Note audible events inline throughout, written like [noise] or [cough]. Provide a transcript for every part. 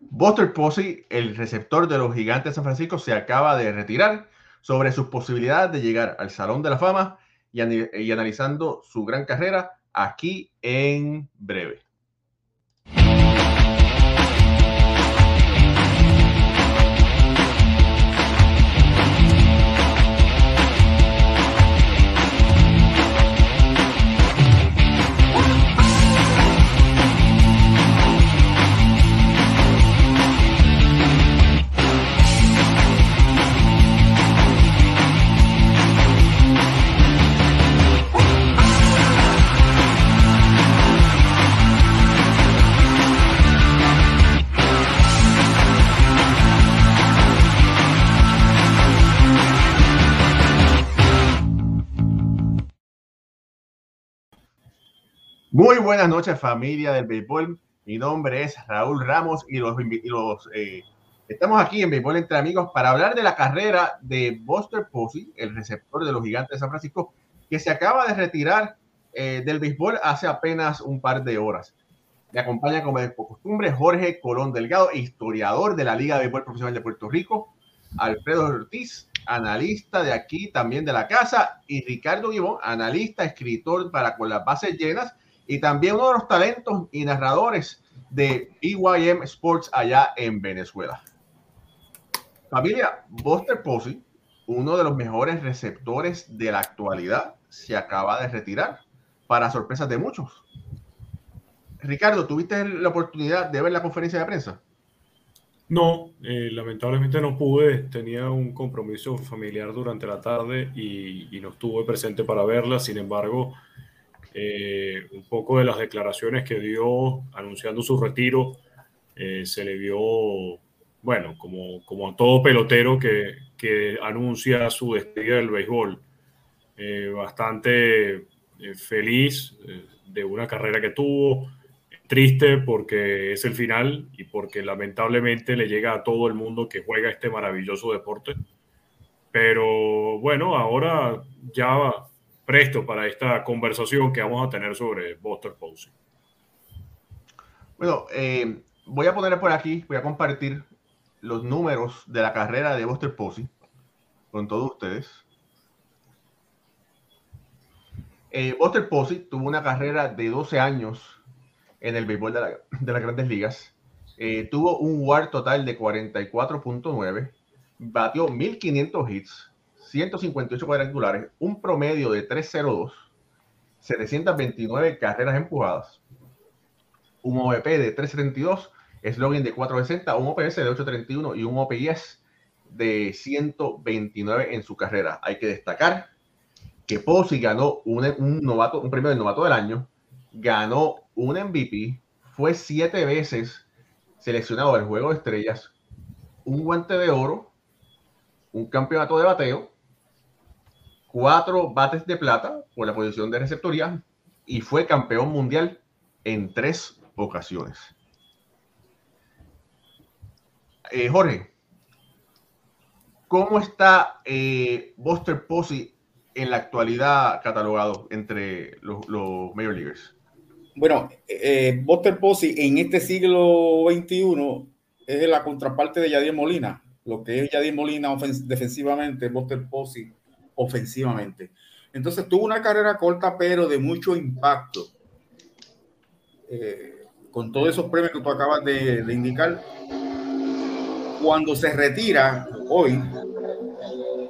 Buster Posey, el receptor de los Gigantes de San Francisco, se acaba de retirar sobre sus posibilidades de llegar al Salón de la Fama y, y analizando su gran carrera aquí en breve. Muy buenas noches, familia del béisbol. Mi nombre es Raúl Ramos y los, los eh, estamos aquí en Béisbol entre amigos para hablar de la carrera de Buster Posey, el receptor de los Gigantes de San Francisco, que se acaba de retirar eh, del béisbol hace apenas un par de horas. Me acompaña como de costumbre Jorge Colón Delgado, historiador de la Liga de Béisbol Profesional de Puerto Rico, Alfredo Ortiz, analista de aquí también de la casa, y Ricardo Guibón, analista, escritor para con las bases llenas y también uno de los talentos y narradores de BYM Sports allá en Venezuela. Familia, Buster Posey, uno de los mejores receptores de la actualidad, se acaba de retirar, para sorpresa de muchos. Ricardo, ¿tuviste la oportunidad de ver la conferencia de prensa? No, eh, lamentablemente no pude, tenía un compromiso familiar durante la tarde y, y no estuve presente para verla, sin embargo, eh, un poco de las declaraciones que dio anunciando su retiro, eh, se le vio, bueno, como, como a todo pelotero que, que anuncia su despedida del béisbol, eh, bastante feliz de una carrera que tuvo, triste porque es el final y porque lamentablemente le llega a todo el mundo que juega este maravilloso deporte. Pero bueno, ahora ya presto para esta conversación que vamos a tener sobre Buster Posey. Bueno, eh, voy a poner por aquí, voy a compartir los números de la carrera de Buster Posey con todos ustedes. Eh, Buster Posey tuvo una carrera de 12 años en el béisbol de, las grandes ligas. Eh, tuvo un WAR total de 44.9, batió 1500 hits, 158 cuadrangulares, un promedio de 302, 729 carreras empujadas, un OVP de 372, eslogan de 460, un OPS de 831 y un OPS de 129 en su carrera. Hay que destacar que Posey ganó un, novato, un premio de novato del año, ganó un MVP, fue siete veces seleccionado al juego de estrellas, un guante de oro, un campeonato de bateo cuatro bates de plata por la posición de receptoría y fue campeón mundial en tres ocasiones. Eh, Jorge, ¿cómo está eh, Buster Posey en la actualidad catalogado entre los, Major Leaguers? Bueno, eh, Buster Posey en este siglo XXI es la contraparte de Yadier Molina. Lo que es Yadier Molina defensivamente, Buster Posey ofensivamente. Entonces tuvo una carrera corta, pero de mucho impacto. Eh, con todos esos premios que tú acabas de, indicar, cuando se retira hoy,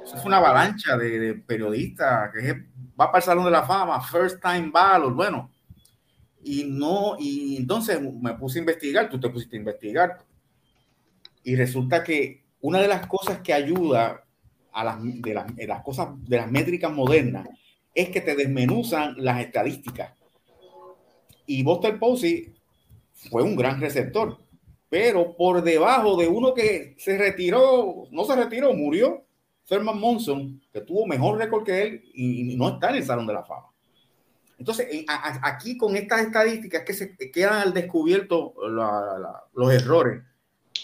fue una avalancha de, periodistas que va para el Salón de la Fama, first time ballot, bueno, y no, y entonces me puse a investigar, tú te pusiste a investigar, y resulta que una de las cosas que ayuda a las, de, las, de las cosas, de las métricas modernas, es que te desmenuzan las estadísticas. Y Buster Posey fue un gran receptor, pero por debajo de uno que se retiró, no se retiró, murió, Thurman Monson, que tuvo mejor récord que él y, no está en el Salón de la Fama. Entonces, aquí con estas estadísticas que se quedan al descubierto los errores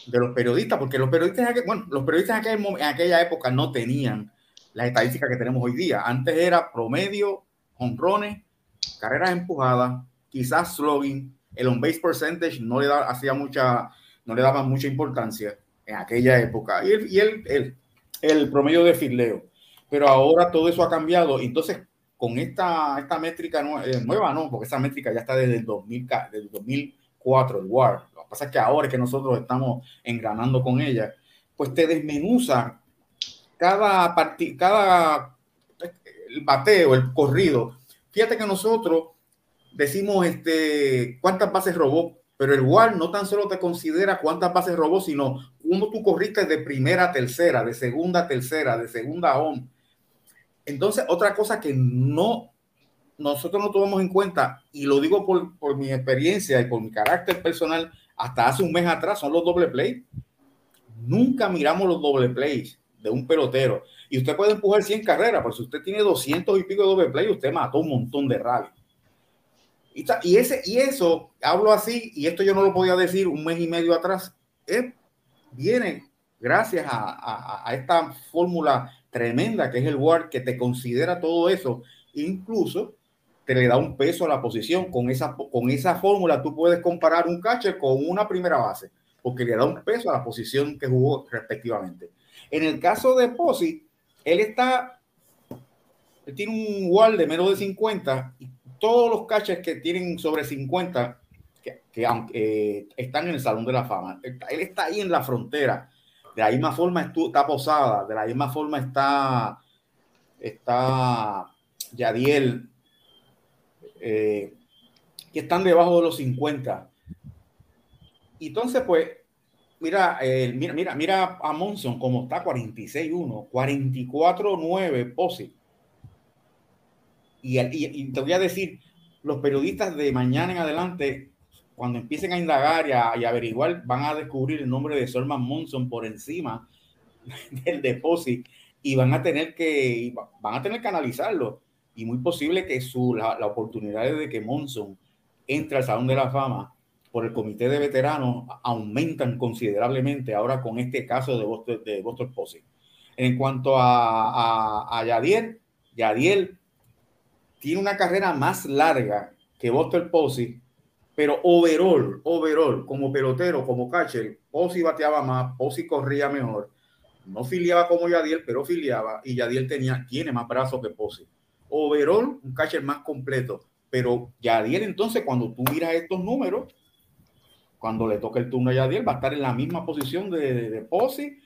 de los periodistas, porque los periodistas, bueno, los periodistas en, aquella época no tenían las estadísticas que tenemos hoy día. Antes era promedio, honrones, carreras empujadas, quizás slogan, el on base percentage no le da, hacía mucha, no le daban mucha importancia en aquella época. Y, el, y el, el, promedio de fileo. Pero ahora todo eso ha cambiado. Entonces, con esta, esta métrica eh, nueva, no, porque esa métrica ya está desde el, 2000, desde el 2004, el WAR. Pasa que ahora que nosotros estamos engranando con ella, pues te desmenuza cada, cada el bateo, el corrido. Fíjate que nosotros decimos este, cuántas bases robó, pero el WAR no tan solo te considera cuántas bases robó, sino cómo tú corriste de primera a tercera, de segunda a tercera, de segunda a home. Entonces, otra cosa que no nosotros no tomamos en cuenta, y lo digo por, por mi experiencia y por mi carácter personal, hasta hace un mes atrás, son los doble play. Nunca miramos los doble plays de un pelotero. Y usted puede empujar 100 carreras, pero si usted tiene 200 y pico de doble play, usted mató un montón de rally. Y, ese, y eso, hablo así, y esto yo no lo podía decir un mes y medio atrás, viene gracias a, a, esta fórmula tremenda que es el WAR, que te considera todo eso, incluso te le da un peso a la posición. Con esa, con esa fórmula tú puedes comparar un catcher con una primera base, porque le da un peso a la posición que jugó respectivamente. En el caso de Posi, él está, tiene un WAR de menos de 50 y todos los catchers que tienen sobre 50, que, eh, están en el Salón de la Fama, él está ahí en la frontera. De la misma forma está Posada, de la misma forma está, está Yadiel, eh, que están debajo de los 50. Y entonces, pues, mira, mira, mira, mira a Monson como está 46-1, 44-9 Posi. Y, te voy a decir, los periodistas de mañana en adelante, cuando empiecen a indagar y, a, averiguar, van a descubrir el nombre de Solman Monson por encima [laughs] del depósito y van a tener que van a tener que analizarlo y muy posible que su, la, la oportunidad de que Monson entre al Salón de la Fama por el comité de veteranos aumentan considerablemente ahora con este caso de Boston, de Boston En cuanto a, a, a Yadiel, Yadiel tiene una carrera más larga que Buster Posey, pero overall, overall, como pelotero, como catcher, Posey bateaba más, Posey corría mejor. No filiaba como Yadiel, pero filiaba y Yadiel tenía, tiene más brazos que Posey. Overall, un catcher más completo. Pero Yadiel, entonces, cuando tú miras estos números, cuando le toque el turno a Yadiel, va a estar en la misma posición de, de, Posey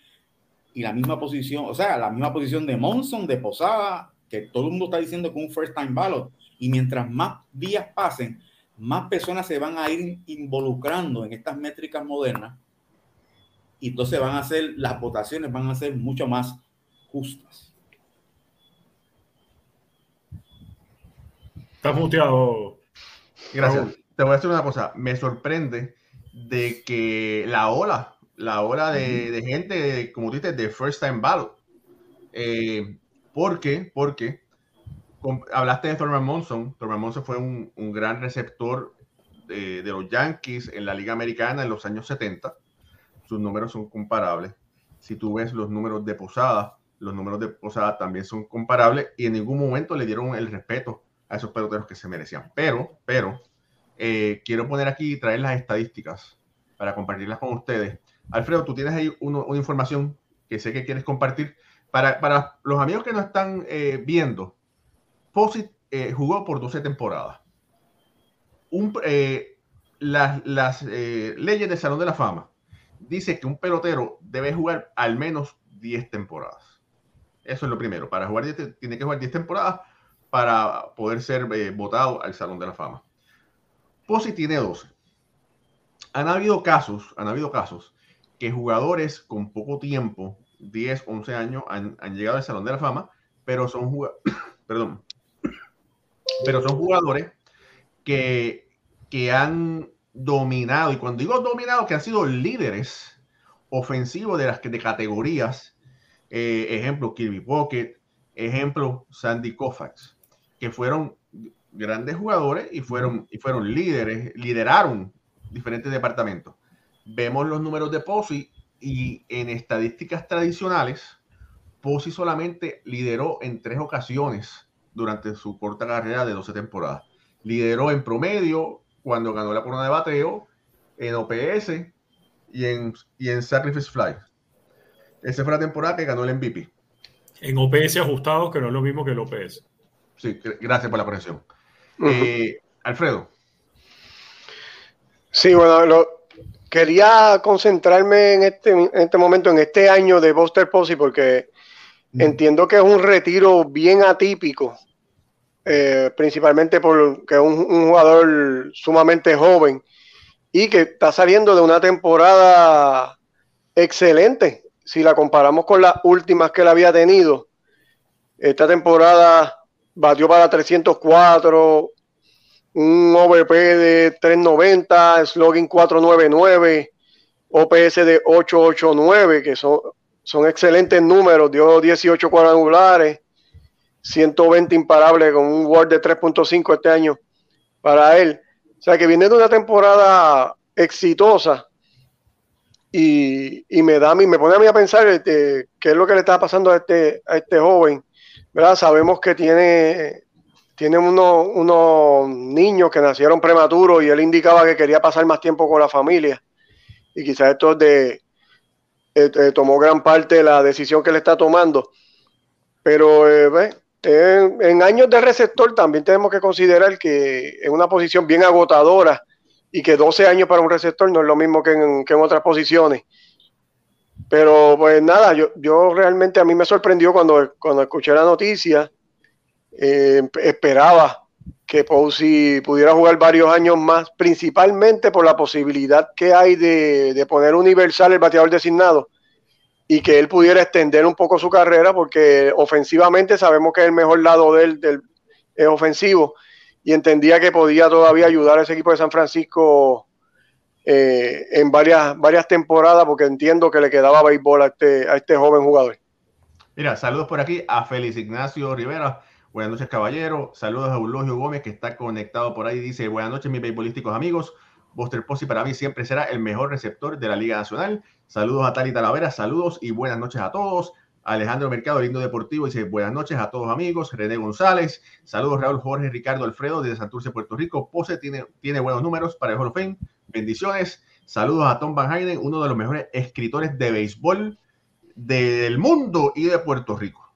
y la misma posición, o sea, la misma posición de Monson, de Posada, que todo el mundo está diciendo que un first time ballot. Y mientras más días pasen, más personas se van a ir involucrando en estas métricas modernas. Y entonces van a ser, las votaciones van a ser mucho más justas. Estás muteado. Gracias. Te voy a decir una cosa. Me sorprende de que la ola, la ola de, gente, como dices, de first time ballot, eh, ¿Por qué? Porque hablaste de Thurman Monson. Thurman Monson fue un, gran receptor de, los Yankees en la Liga Americana en los años 70. Sus números son comparables. Si tú ves los números de Posada, los números de Posada también son comparables y en ningún momento le dieron el respeto a esos peloteros que se merecían. Pero, pero, eh, quiero poner aquí y traer las estadísticas para compartirlas con ustedes. Alfredo, tú tienes ahí una información que sé que quieres compartir para, los amigos que no están eh, viendo, Posit eh, jugó por 12 temporadas. Eh, las, leyes del Salón de la Fama dice que un pelotero debe jugar al menos 10 temporadas. Eso es lo primero. Para jugar tiene que jugar 10 temporadas para poder ser votado al Salón de la Fama. Posit tiene 12. Han habido casos, han habido casos que jugadores con poco tiempo 10, 11 años han, llegado al Salón de la Fama, pero son, [coughs] Perdón. [coughs] pero son jugadores que, que han dominado, y cuando digo dominado, que han sido líderes ofensivos de las de categorías, eh, ejemplo, Kirby Pocket, ejemplo, Sandy Koufax, que fueron grandes jugadores y fueron, y fueron líderes, lideraron diferentes departamentos. Vemos los números de Posey y en estadísticas tradicionales, Pozzi solamente lideró en tres ocasiones durante su corta carrera de 12 temporadas. Lideró en promedio cuando ganó la corona de bateo, en OPS y en, y en Sacrifice Fly. Esa fue la temporada que ganó el MVP. En OPS ajustados, que no es lo mismo que el OPS. Sí, gracias por la corrección. Eh, Alfredo. Sí, bueno, quería concentrarme en este, en este momento, en este año de Buster Posey, porque mm. entiendo que es un retiro bien atípico, eh, principalmente porque es un, jugador sumamente joven y que está saliendo de una temporada excelente. Si la comparamos con las últimas que él había tenido, esta temporada batió para 304, un OVP de 390, slogan 499, OPS de 889, que son, son excelentes números, dio 18 cuadrangulares, 120 imparables con un WAR de 3.5 este año para él. O sea que viene de una temporada exitosa y, me da a mí, me pone a mí a pensar este, qué es lo que le está pasando a este, a este joven. ¿Verdad? Sabemos que tiene tiene unos, unos niños que nacieron prematuros y él indicaba que quería pasar más tiempo con la familia. Y quizás esto de, eh, eh, tomó gran parte de la decisión que él está tomando. Pero eh, en, años de receptor también tenemos que considerar que es una posición bien agotadora y que 12 años para un receptor no es lo mismo que en, que en otras posiciones. Pero pues nada, yo, yo realmente a mí me sorprendió cuando, cuando escuché la noticia eh, esperaba que Posey pudiera jugar varios años más, principalmente por la posibilidad que hay de, poner universal el bateador designado y que él pudiera extender un poco su carrera, porque ofensivamente sabemos que el mejor lado de él del, es ofensivo y entendía que podía todavía ayudar a ese equipo de San Francisco eh, en varias, varias temporadas, porque entiendo que le quedaba béisbol a este, a este joven jugador. Mira, saludos por aquí a Félix Ignacio Rivera. Buenas noches, caballero. Saludos a Eulogio Gómez, que está conectado por ahí. Dice, buenas noches, mis beisbolísticos amigos. Buster Posey para mí siempre será el mejor receptor de la Liga Nacional. Saludos a Tali Talavera, saludos y buenas noches a todos. Alejandro Mercado, lindo deportivo, dice buenas noches a todos amigos. René González, saludos Raúl Jorge Ricardo Alfredo desde Santurce, Puerto Rico. Pose tiene, tiene buenos números para el Hall of Fame. Bendiciones. Saludos a Tom Van Hayden, uno de los mejores escritores de béisbol del mundo y de Puerto Rico.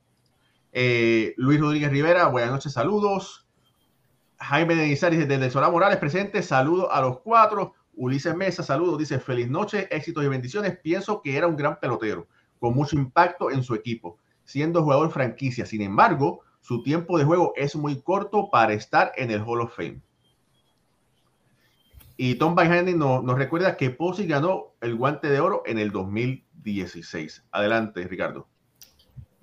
Eh, Luis Rodríguez Rivera, buenas noches, saludos. Jaime de Izaris desde Solá Morales, presente, saludos a los cuatro. Ulises Mesa, saludos, dice feliz noche, éxitos y bendiciones. Pienso que era un gran pelotero, con mucho impacto en su equipo, siendo jugador franquicia. Sin embargo, su tiempo de juego es muy corto para estar en el Hall of Fame. Y Tom Byhaney nos, recuerda que Posey ganó el guante de oro en el 2016. Adelante, Ricardo.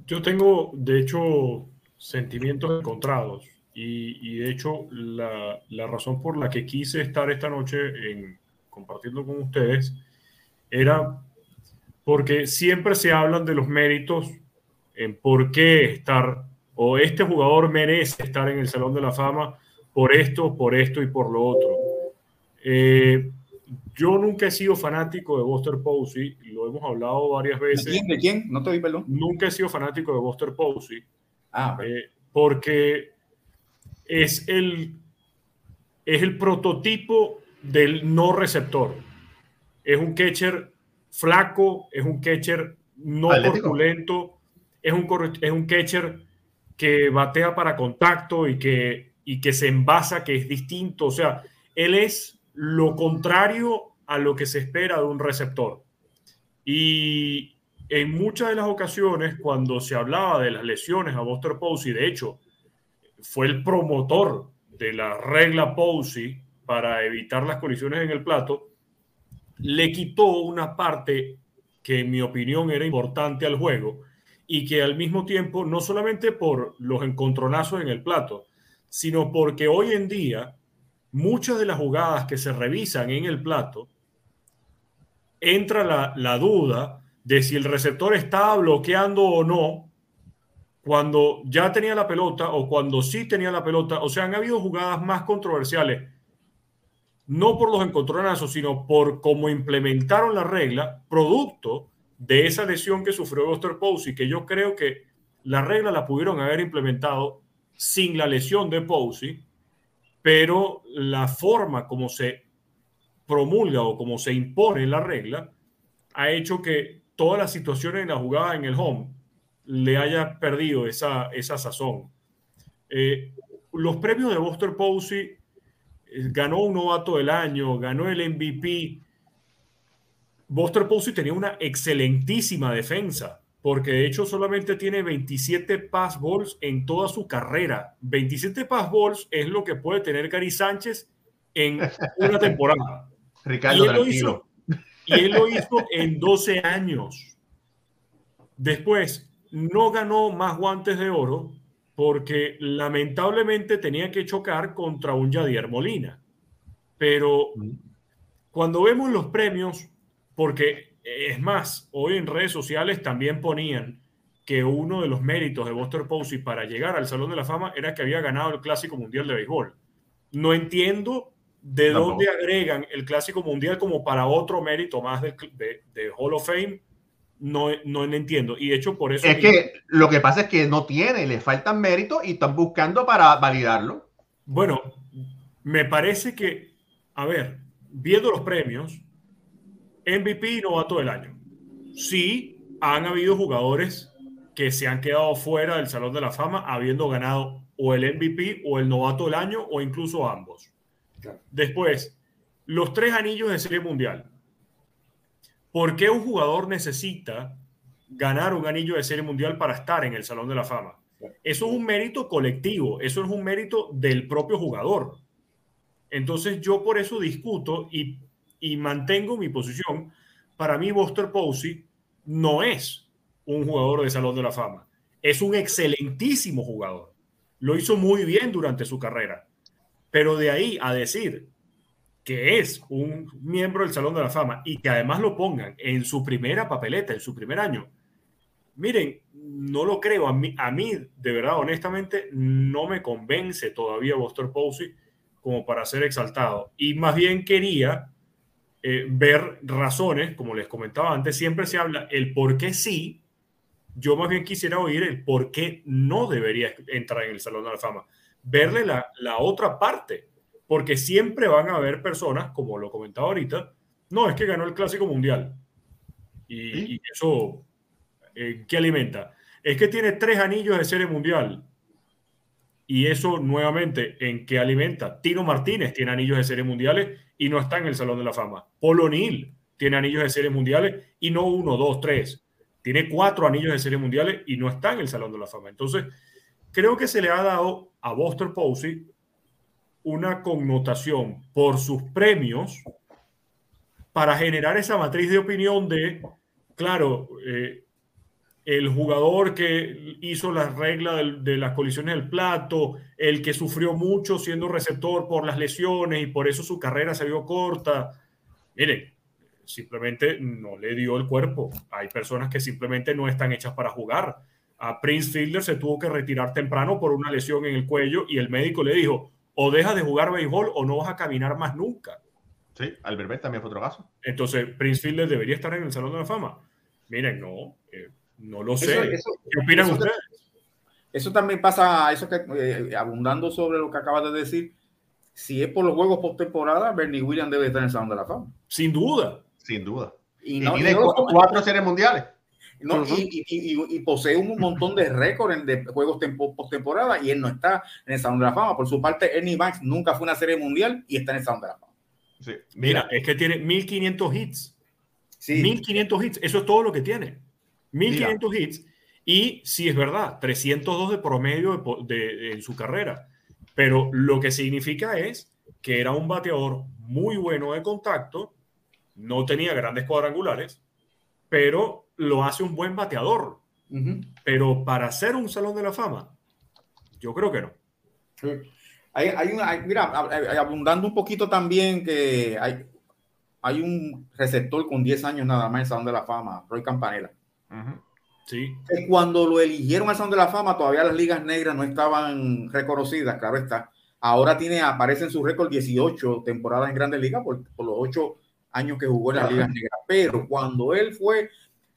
Yo tengo, de hecho, sentimientos encontrados y, de hecho la, razón por la que quise estar esta noche en, compartiendo con ustedes era porque siempre se hablan de los méritos en por qué estar o este jugador merece estar en el Salón de la Fama por esto, por esto y por lo otro. Eh, yo nunca he sido fanático de Buster Posey, lo hemos hablado varias veces. ¿De quién? ¿De quién? No te doy perdón. Nunca he sido fanático de Buster Posey. Ah, eh, porque es el, es el prototipo del no receptor. Es un catcher flaco, es un catcher no corpulento, es un, es un catcher que batea para contacto y que, y que se envasa, que es distinto. O sea, él es lo contrario a lo que se espera de un receptor. Y en muchas de las ocasiones, cuando se hablaba de las lesiones a Buster Posey, de hecho, fue el promotor de la regla Posey para evitar las colisiones en el plato, le quitó una parte que en mi opinión era importante al juego y que al mismo tiempo, no solamente por los encontronazos en el plato, sino porque hoy en día muchas de las jugadas que se revisan en el plato, entra la, duda de si el receptor estaba bloqueando o no cuando ya tenía la pelota o cuando sí tenía la pelota. O sea, han habido jugadas más controversiales, no por los encontronazos, sino por cómo implementaron la regla, producto de esa lesión que sufrió Buster Posey, que yo creo que la regla la pudieron haber implementado sin la lesión de Posey pero la forma como se promulga o como se impone la regla ha hecho que todas las situaciones en la jugada en el home le haya perdido esa, esa sazón. Eh, los premios de Buster Posey ganó un novato del año, ganó el MVP. Buster Posey tenía una excelentísima defensa, porque de hecho solamente tiene 27 pass balls en toda su carrera. 27 pass balls es lo que puede tener Gary Sánchez en una temporada. [laughs] Ricardo, y él, lo hizo, y él lo hizo en 12 años. Después, no ganó más guantes de oro porque lamentablemente tenía que chocar contra un Yadier Molina. Pero cuando vemos los premios, porque es más, hoy en redes sociales también ponían que uno de los méritos de Buster Posey para llegar al Salón de la Fama era que había ganado el Clásico Mundial de Béisbol. No entiendo de dónde agregan el Clásico Mundial como para otro mérito más de, de Hall of Fame no, no entiendo. Y de hecho, por eso. Es que lo que pasa es que no tiene, le faltan méritos y están buscando para validarlo. Bueno, me parece que, a ver, viendo los premios, MVP y novato del año. Sí, han habido jugadores que se han quedado fuera del Salón de la Fama habiendo ganado o el MVP o el novato del año o incluso ambos. Después, los tres anillos de serie mundial. ¿Por qué un jugador necesita ganar un anillo de serie mundial para estar en el Salón de la Fama? Eso es un mérito colectivo, eso es un mérito del propio jugador. Entonces yo por eso discuto y, mantengo mi posición. Para mí Buster Posey no es un jugador de Salón de la Fama, es un excelentísimo jugador. Lo hizo muy bien durante su carrera. Pero de ahí a decir que es un miembro del Salón de la Fama y que además lo pongan en su primera papeleta, en su primer año, miren, no lo creo. A mí, a mí de verdad, honestamente, no me convence todavía Buster Posey como para ser exaltado. Y más bien quería eh, ver razones, como les comentaba antes, siempre se habla el por qué sí. Yo más bien quisiera oír el por qué no debería entrar en el Salón de la Fama. Verle la, la otra parte porque siempre van a haber personas, como lo comentaba ahorita, no, es que ganó el Clásico Mundial. Y, eso, eh, ¿qué alimenta? Es que tiene tres anillos de serie mundial. Y eso nuevamente, ¿en qué alimenta? Tino Martínez tiene anillos de serie mundiales y no está en el Salón de la Fama. Polo Neal tiene anillos de serie mundiales y no uno, dos, tres. Tiene cuatro anillos de serie mundiales y no está en el Salón de la Fama. Entonces, creo que se le ha dado a Buster Posey una connotación por sus premios para generar esa matriz de opinión de, claro, eh, el jugador que hizo la regla de, las colisiones del plato, el que sufrió mucho siendo receptor por las lesiones y por eso su carrera se vio corta. Miren, simplemente no le dio el cuerpo. Hay personas que simplemente no están hechas para jugar. A Prince Fielder se tuvo que retirar temprano por una lesión en el cuello y el médico le dijo, o dejas de jugar béisbol o no vas a caminar más nunca. Sí, Albert también fue otro caso. Entonces, Prince Fielder debería estar en el Salón de la Fama. Miren, no, eh, no lo sé. ¿Qué opinan ustedes? Eso también pasa, eso que, eh, abundando sobre lo que acabas de decir, si es por los juegos postemporada, Bernie Williams debe estar en el Salón de la Fama. Sin duda. Sin duda. Y, tiene cuatro series mundiales. No, y, posee un montón de récords de juegos postemporada y él no está en el Salón de la Fama. Por su parte, Ernie Banks nunca fue una serie mundial y está en el Salón de la Fama. Mira, es que tiene 1500 hits. Sí. 1500 hits, eso es todo lo que tiene. 1500 hits y sí es verdad, 302 de promedio de, en su carrera. Pero lo que significa es que era un bateador muy bueno de contacto, no tenía grandes cuadrangulares, pero lo hace un buen bateador. Pero para ser un salón de la fama, yo creo que no. Hay, hay una, mira, abundando un poquito también que hay, hay un receptor con 10 años nada más en el Salón de la Fama, Roy Campanella. Sí. cuando lo eligieron al Salón de la Fama, todavía las ligas negras no estaban reconocidas, claro está. Ahora tiene, aparece en su récord 18 temporadas en Grandes Ligas por, por los 8 años que jugó en las ligas negras. Pero cuando él fue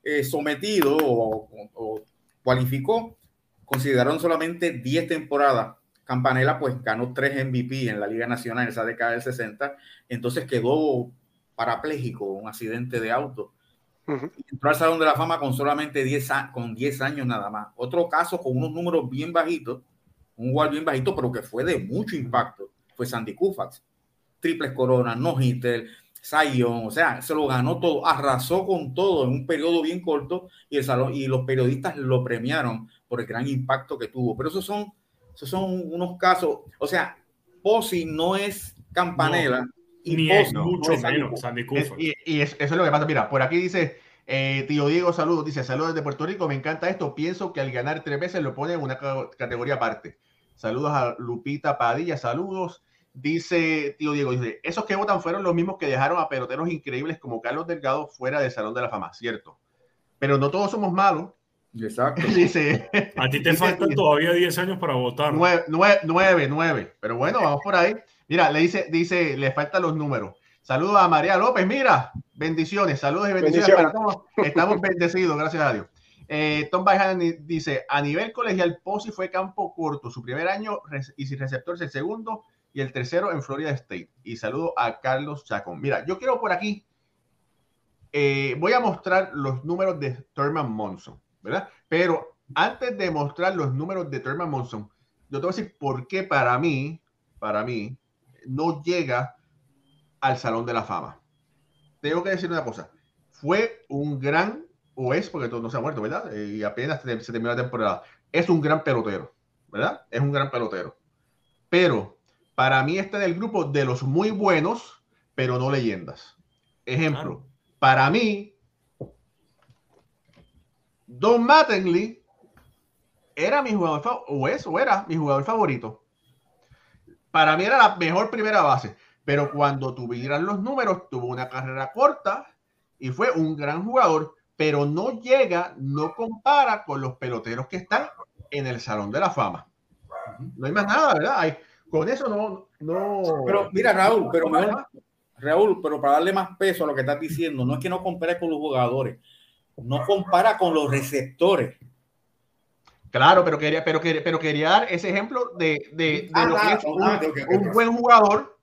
eh, sometido o, cualificó, consideraron solamente 10 temporadas. Campanella pues ganó 3 MVP en la Liga Nacional en esa década del 60, entonces quedó parapléjico, un accidente de auto. Entró al Salón de la Fama con solamente 10, con 10 años nada más. Otro caso con unos números bien bajitos, un jugador bien bajito, pero que fue de mucho impacto, fue Sandy Koufax. Triples coronas, no hitter, Zion, o sea, se lo ganó todo, arrasó con todo en un periodo bien corto y, el salón, y los periodistas lo premiaron por el gran impacto que tuvo. Pero esos son, esos son unos casos, o sea, Posi no es campanela. y ni es mucho menos Sandy Koufax. y, eso es lo que pasa. Mira, por aquí dice eh, tío Diego, saludos. Dice, saludos desde Puerto Rico. Me encanta esto. Pienso que al ganar tres veces lo pone en una categoría aparte. Saludos a Lupita Padilla. Saludos. Dice tío Diego, dice, esos que votan fueron los mismos que dejaron a peloteros increíbles como Carlos Delgado fuera del Salón de la Fama, cierto. Pero no todos somos malos. Exacto. [laughs] Dice, a ti te faltan todavía 10 años para votar. Nueve, nueve, nueve, Pero bueno, vamos por ahí. Mira, le dice, dice, le faltan los números. Saludos a María López, mira, bendiciones, saludos y bendiciones. Estamos, bendecidos, gracias a Dios. Eh, Tom Baján dice, a nivel colegial, Posi fue campo corto, su primer año y sin receptores el segundo y el tercero en Florida State. Y saludo a Carlos Chacón. Mira, yo quiero por aquí, eh, voy a mostrar los números de Thurman Monson, ¿verdad? Pero antes de mostrar los números de Thurman Monson, yo te voy a decir por qué para mí, para mí, no llega al Salón de la Fama. Tengo que decir una cosa, fue un gran, o es, porque todo no se ha muerto, ¿verdad? Eh, y apenas se, terminó la temporada. Es un gran pelotero, ¿verdad? Es un gran pelotero. Pero para mí está en el grupo de los muy buenos, pero no leyendas. Ejemplo, para mí, Don Mattingly era mi jugador, o es, o era mi jugador favorito. Para mí era la mejor primera base pero cuando tuvieran los números, tuvo una carrera corta y fue un gran jugador, pero no llega, no compara con los peloteros que están en el Salón de la Fama. No hay más nada, ¿verdad? Hay, con eso no, no. Pero mira, Raúl, pero Raúl, pero para darle más peso a lo que estás diciendo, no es que no compare con los jugadores, no compara con los receptores. Claro, pero quería, pero, pero quería dar ese ejemplo de, de, ah, lo que es un, un buen jugador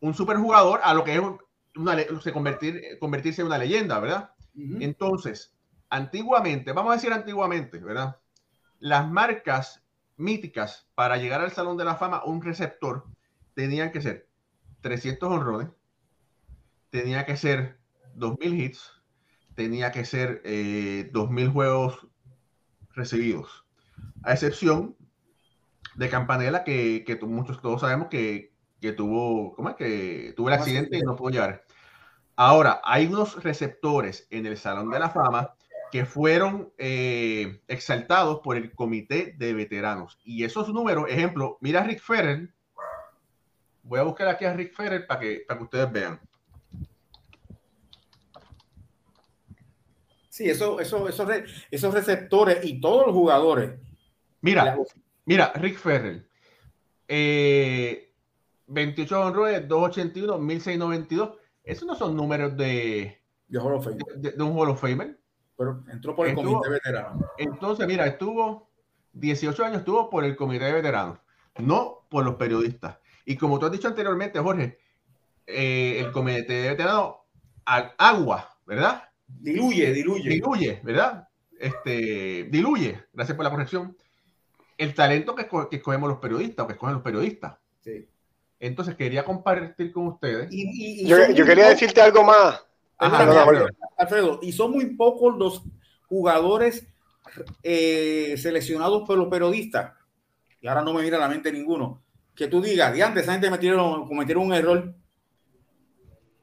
un superjugador a lo que es una, se convertir, convertirse en una leyenda, ¿verdad? Entonces, antiguamente, vamos a decir antiguamente, ¿verdad? Las marcas míticas para llegar al Salón de la Fama, un receptor, tenían que ser 300 honrones, tenía que ser 2.000 hits, tenía que ser 2.000 eh, juegos recibidos, a excepción de Campanella, que, que muchos todos sabemos que, que tuvo, ¿cómo es? Que tuvo el accidente y no pudo llegar. Ahora, hay unos receptores en el Salón de la Fama que fueron eh, exaltados por el Comité de Veteranos. Y esos números, ejemplo, mira a Rick Ferrer. Voy a buscar aquí a Rick Ferrer para que, para que ustedes vean. Sí, eso, eso, esos, esos receptores y todos los jugadores. Mira, mira, Rick Ferrer. Eh, 28 honrones, 281, 1692. Esos no son números de, de, Hall of Fame. de, un Hall of Famer. Pero entró por el comité de veteranos. Entonces, mira, estuvo 18 años estuvo por el comité de veteranos, no por los periodistas. Y como tú has dicho anteriormente, Jorge, eh, el comité de veteranos agua, ¿verdad? Diluye, diluye. Diluye, ¿verdad? Este, diluye, gracias por la corrección, el talento que, que escogemos los periodistas o que escogen los periodistas. Sí. Entonces quería compartir con ustedes. yo, quería decirte algo más. Alfredo, y son muy pocos los jugadores eh, seleccionados por los periodistas, y ahora no me mira a la mente ninguno, que tú digas, de antes esa gente metieron, cometieron un error.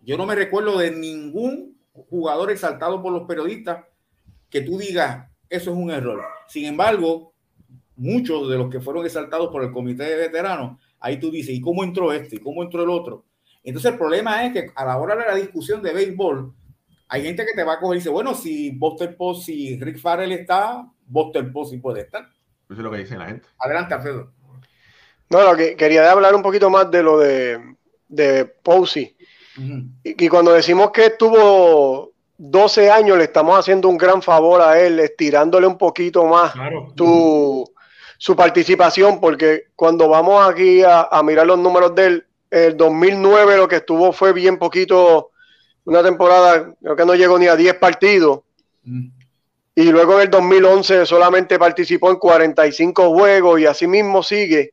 Yo no me recuerdo de ningún jugador exaltado por los periodistas que tú digas, eso es un error. Sin embargo, muchos de los que fueron exaltados por el comité de veteranos ahí tú dices, ¿y cómo entró este? ¿Y cómo entró el otro? Entonces el problema es que a la hora de la discusión de béisbol, hay gente que te va a coger y dice, bueno, si Buster Post, si Rick Farrell está, Buster Post sí puede estar. Eso es lo que dice la gente. Adelante, Alfredo. No, lo que quería hablar un poquito más de lo de, de Posey. y, y, cuando decimos que estuvo 12 años, le estamos haciendo un gran favor a él, estirándole un poquito más claro. tu, su participación, porque cuando vamos aquí a, mirar los números del el 2009, lo que estuvo fue bien poquito una temporada, creo que no llegó ni a 10 partidos. Mm. Y luego en el 2011 solamente participó en 45 juegos y así mismo sigue.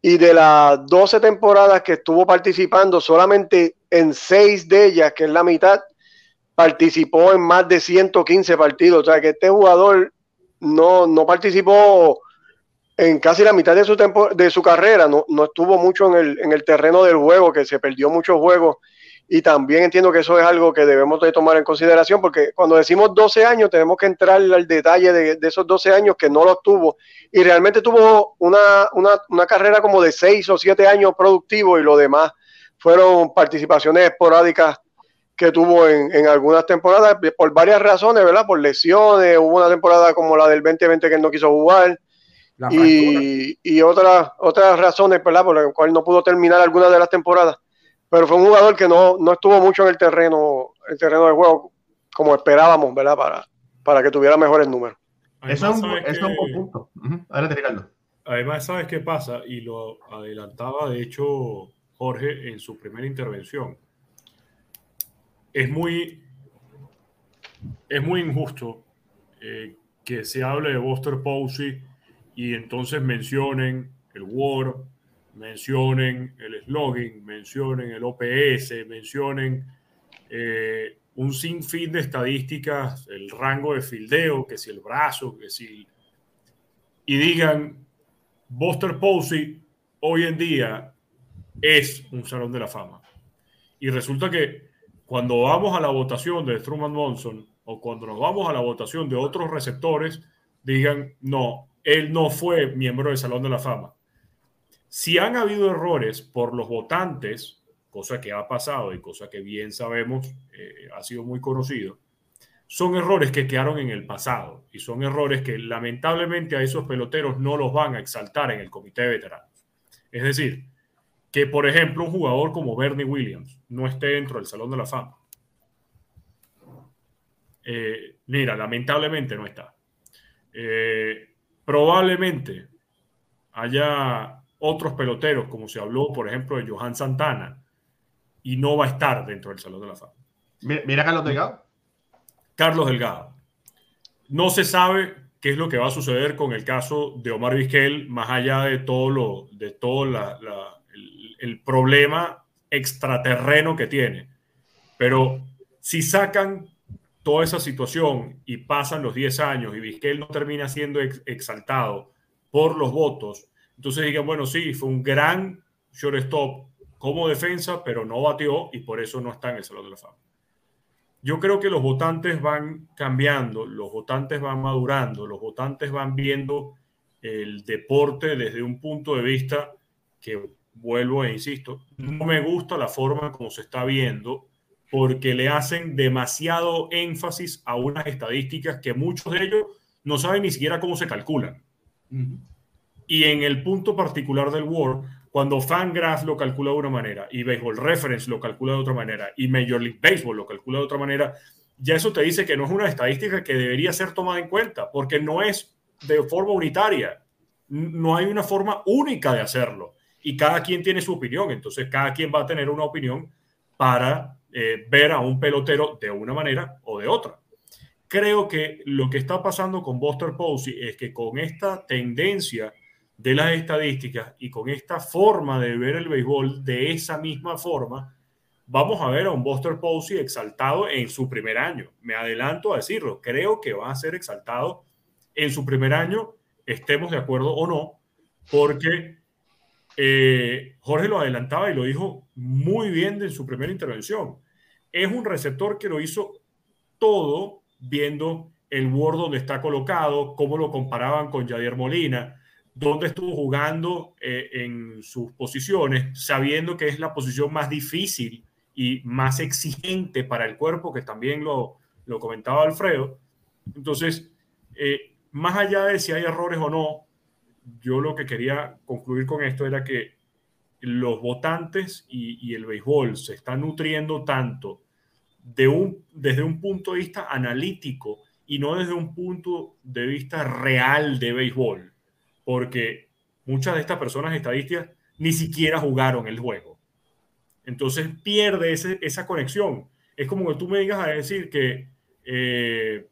Y de las 12 temporadas que estuvo participando, solamente en 6 de ellas, que es la mitad, participó en más de 115 partidos. O sea que este jugador no, no participó en casi la mitad de su, de su carrera, no, no estuvo mucho en el, en el terreno del juego, que se perdió muchos juegos y también entiendo que eso es algo que debemos de tomar en consideración porque cuando decimos 12 años tenemos que entrar al detalle de, esos 12 años que no los tuvo y realmente tuvo una, una, carrera como de 6 o 7 años productivo y lo demás fueron participaciones esporádicas que tuvo en, en, algunas temporadas por varias razones, ¿verdad? Por lesiones, hubo una temporada como la del 2020 que él no quiso jugar y, y, otras, otras razones, ¿verdad? Por las cuales no pudo terminar algunas de las temporadas pero fue un jugador que no, estuvo mucho en el terreno, el terreno de juego como esperábamos, ¿verdad? Para, para que tuviera mejores números. eso es, un, buen punto. Adelante, Ricardo. Además, ¿sabes qué pasa? Y lo adelantaba, de hecho, Jorge en su primera intervención. Es muy, es muy injusto eh, que se hable de Buster Posey y entonces mencionen el War, mencionen el slogan, mencionen el OPS, mencionen eh, un sinfín de estadísticas, el rango de fildeo, que si el brazo, que si... Y digan, Buster Posey hoy en día es un salón de la fama. Y resulta que cuando vamos a la votación de Truman Monson o cuando nos vamos a la votación de otros receptores, digan, no, él no fue miembro del Salón de la Fama. Si han habido errores por los votantes, cosa que ha pasado y cosa que bien sabemos eh, ha sido muy conocido, son errores que quedaron en el pasado y son errores que lamentablemente a esos peloteros no los van a exaltar en el comité de veteranos. Es decir, que por ejemplo un jugador como Bernie Williams no esté dentro del Salón de la Fama. Eh, mira, lamentablemente no está. Eh, probablemente haya otros peloteros, como se habló, por ejemplo, de Johan Santana, y no va a estar dentro del Salón de la Fama. Mira, Carlos Delgado. Carlos Delgado. No se sabe qué es lo que va a suceder con el caso de Omar Vizquel, más allá de todo, lo, de todo el, el problema extraterreno que tiene. Pero si sacan toda esa situación y pasan los 10 años y Vizquel no termina siendo exaltado por los votos, entonces digan, bueno, sí, fue un gran shortstop como defensa, pero no batió y por eso no está en el Salón de la Fama. Yo creo que los votantes van cambiando, los votantes van madurando, los votantes van viendo el deporte desde un punto de vista que, vuelvo e insisto, no me gusta la forma como se está viendo porque le hacen demasiado énfasis a unas estadísticas que muchos de ellos no saben ni siquiera cómo se calculan. Y en el punto particular del World, cuando Fangraph lo calcula de una manera y Baseball Reference lo calcula de otra manera y Major League Baseball lo calcula de otra manera, ya eso te dice que no es una estadística que debería ser tomada en cuenta, porque no es de forma unitaria. No hay una forma única de hacerlo. Y cada quien tiene su opinión. Entonces, cada quien va a tener una opinión para eh, ver a un pelotero de una manera o de otra. Creo que lo que está pasando con Buster Posey es que con esta tendencia de las estadísticas y con esta forma de ver el béisbol de esa misma forma, vamos a ver a un Buster Posey exaltado en su primer año. Me adelanto a decirlo, creo que va a ser exaltado en su primer año, estemos de acuerdo o no, porque eh, Jorge lo adelantaba y lo dijo muy bien en su primera intervención. Es un receptor que lo hizo todo viendo el Word donde está colocado, cómo lo comparaban con Javier Molina, dónde estuvo jugando eh, en sus posiciones, sabiendo que es la posición más difícil y más exigente para el cuerpo, que también lo, lo comentaba Alfredo. Entonces, eh, más allá de si hay errores o no, yo lo que quería concluir con esto era que los votantes y, y el béisbol se están nutriendo tanto de un, desde un punto de vista analítico y no desde un punto de vista real de béisbol porque muchas de estas personas estadísticas ni siquiera jugaron el juego. Entonces pierde esa conexión. es como que tú me digas a decir que eh,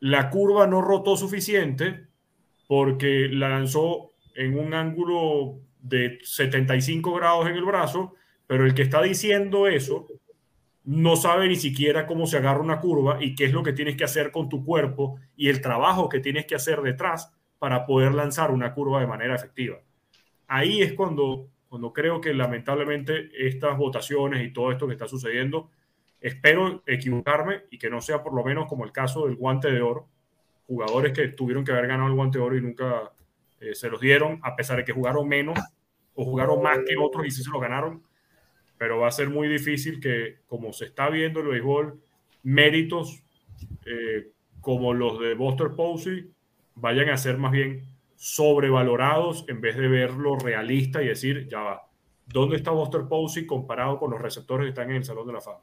la curva no rotó suficiente porque la lanzó en un ángulo de 75 grados en el brazo, pero el que está diciendo eso no sabe ni siquiera cómo se agarra una curva y qué es lo que tienes que hacer con tu cuerpo y el trabajo que tienes que hacer detrás para poder lanzar una curva de manera efectiva. Ahí es cuando, cuando creo que lamentablemente estas votaciones y todo esto que está sucediendo, espero equivocarme y que no sea por lo menos como el caso del guante de oro, jugadores que tuvieron que haber ganado el guante de oro y nunca eh, se los dieron, a pesar de que jugaron menos o jugaron más que otros y sí se lo ganaron pero va a ser muy difícil que, como se está viendo el béisbol, méritos eh, como los de Buster Posey vayan a ser más bien sobrevalorados en vez de verlo realista y decir, ya va, ¿dónde está Buster Posey comparado con los receptores que están en el Salón de la Fama?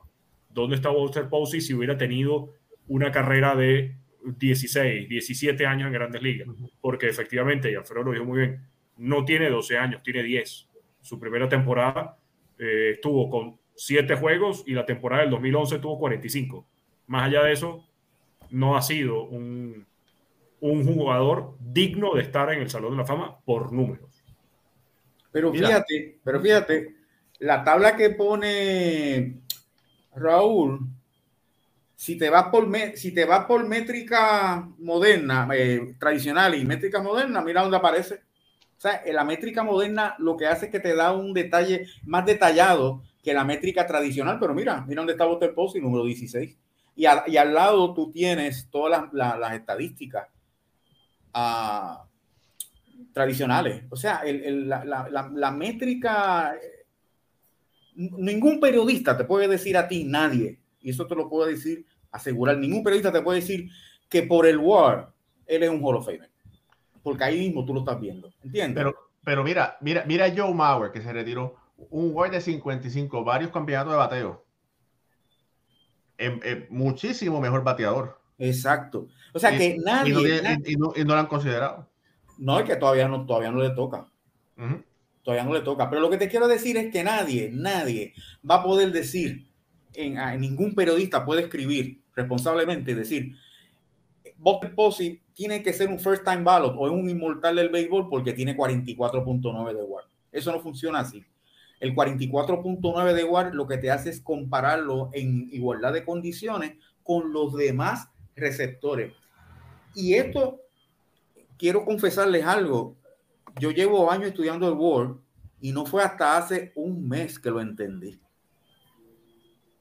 ¿Dónde está Buster Posey si hubiera tenido una carrera de 16, 17 años en grandes ligas? Porque efectivamente, y Alfredo lo dijo muy bien, no tiene 12 años, tiene 10. Su primera temporada eh, estuvo con siete juegos y la temporada del 2011 tuvo 45. Más allá de eso, no ha sido un, un jugador digno de estar en el Salón de la Fama por números. Pero fíjate, pero fíjate, la tabla que pone Raúl, si te vas por, si te vas por métrica moderna, eh, tradicional y métrica moderna, mira dónde aparece sea, la métrica moderna lo que hace es que te da un detalle más detallado que la métrica tradicional, pero mira, mira dónde está Walter Posey, número 16. Y, al lado tú tienes todas las, estadísticas ah, tradicionales. O sea, la, métrica, ningún periodista te puede decir a ti, nadie, y eso te lo puedo decir, asegurar, ningún periodista te puede decir que por el War él es un Hall of Famer porque ahí mismo tú lo estás viendo, ¿entiendes? Pero, pero mira, mira, mira Joe Mauer que se retiró, un guard de 55, varios campeonatos de bateo. Em, muchísimo mejor bateador. Exacto. O sea que nadie y no, lo han considerado. No, es que todavía no, todavía no le toca. Todavía no le toca. Pero lo que te quiero decir es que nadie, nadie va a poder decir, en, ningún periodista puede escribir responsablemente, decir, Bob Posey tiene que ser un first time ballot o un inmortal del béisbol porque tiene 44.9 de WAR. Eso no funciona así. El 44.9 de WAR lo que te hace es compararlo en igualdad de condiciones con los demás receptores. Y esto, quiero confesarles algo. Yo llevo años estudiando el WAR y no fue hasta hace un mes que lo entendí.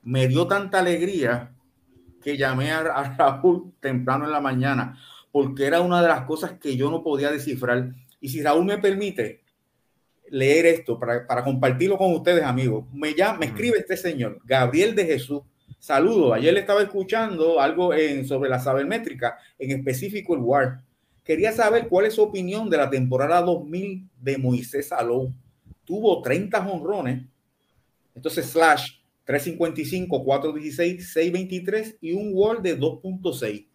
Me dio tanta alegría que llamé a, a Raúl temprano en la mañana porque era una de las cosas que yo no podía descifrar. Y si Raúl me permite leer esto para, para compartirlo con ustedes, amigos, me, llama, me escribe este señor, Gabriel de Jesús. Saludo, ayer le estaba escuchando algo en, sobre la sabermétrica, en específico el WAR. Quería saber cuál es su opinión de la temporada 2000 de Moisés Salou. Tuvo 30 honrones, entonces slash 355, 416, 623 y un WAR de 2.6.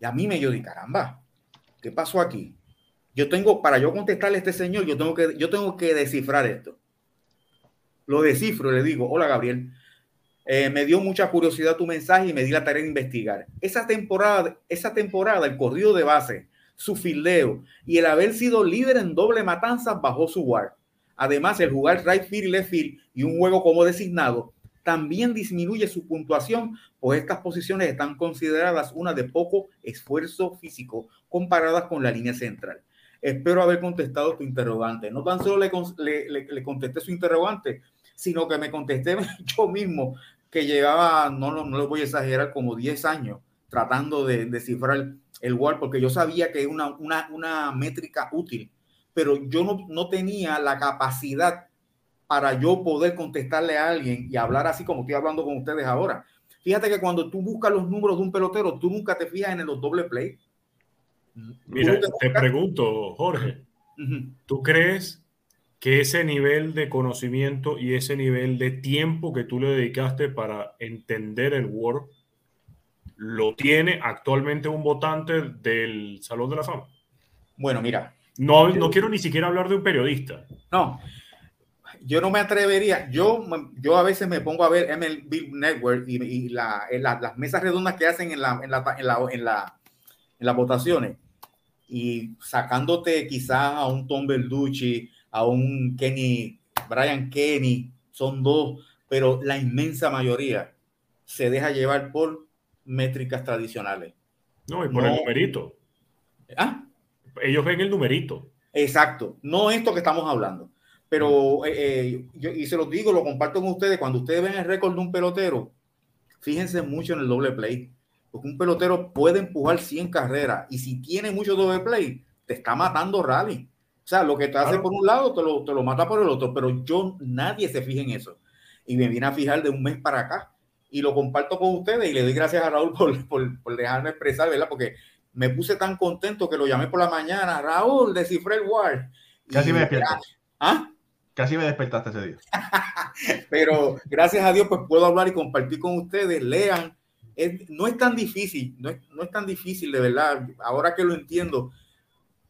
Y a mí me dio de caramba, ¿qué pasó aquí? Yo tengo, para yo contestarle a este señor, yo tengo que, yo tengo que descifrar esto. Lo descifro, le digo, hola Gabriel, eh, me dio mucha curiosidad tu mensaje y me di la tarea de investigar. Esa temporada, esa temporada, el corrido de base, su fildeo y el haber sido líder en doble matanza bajo su guard. Además, el jugar right field left field y un juego como designado también disminuye su puntuación, pues estas posiciones están consideradas una de poco esfuerzo físico comparadas con la línea central. Espero haber contestado tu interrogante. No tan solo le, le, contesté su interrogante, sino que me contesté [laughs] yo mismo, que llevaba, no, no, no lo voy a exagerar, como 10 años tratando de descifrar el WAR, porque yo sabía que es una, una, una métrica útil, pero yo no, no tenía la capacidad para yo poder contestarle a alguien y hablar así como estoy hablando con ustedes ahora. Fíjate que cuando tú buscas los números de un pelotero, tú nunca te fijas en los doble play. Mira, te, pregunto, Jorge, ¿tú crees que ese nivel de conocimiento y ese nivel de tiempo que tú le dedicaste para entender el Word lo tiene actualmente un votante del Salón de la Fama? Bueno, mira. No, no quiero ni siquiera hablar de un periodista. No, yo no me atrevería, yo, yo a veces me pongo a ver MLB Network y, la, las mesas redondas que hacen en, la, en, la, en, la, en, la, en las votaciones y sacándote quizás a un Tom Verducci, a un Kenny, Brian Kenny, son dos, pero la inmensa mayoría se deja llevar por métricas tradicionales. No, y por el numerito. ¿Ah? Ellos ven el numerito. Exacto, no esto que estamos hablando. Pero, eh, eh, yo, y se los digo, lo comparto con ustedes, cuando ustedes ven el récord de un pelotero, fíjense mucho en el doble play, porque un pelotero puede empujar 100 carreras y si tiene mucho doble play, te está matando rally. O sea, lo que te hace por un lado, te lo, te lo mata por el otro, pero yo, nadie se fija en eso. Y me vine a fijar de un mes para acá y lo comparto con ustedes y le doy gracias a Raúl por, por, por dejarme expresar, ¿verdad? Porque me puse tan contento que lo llamé por la mañana, Raúl, descifré el War. Casi me despierto. ¿Ah? Casi me despertaste ese día. [laughs] Pero gracias a Dios, pues puedo hablar y compartir con ustedes. Lean. no es tan difícil, no es, no es, tan difícil de verdad. Ahora que lo entiendo,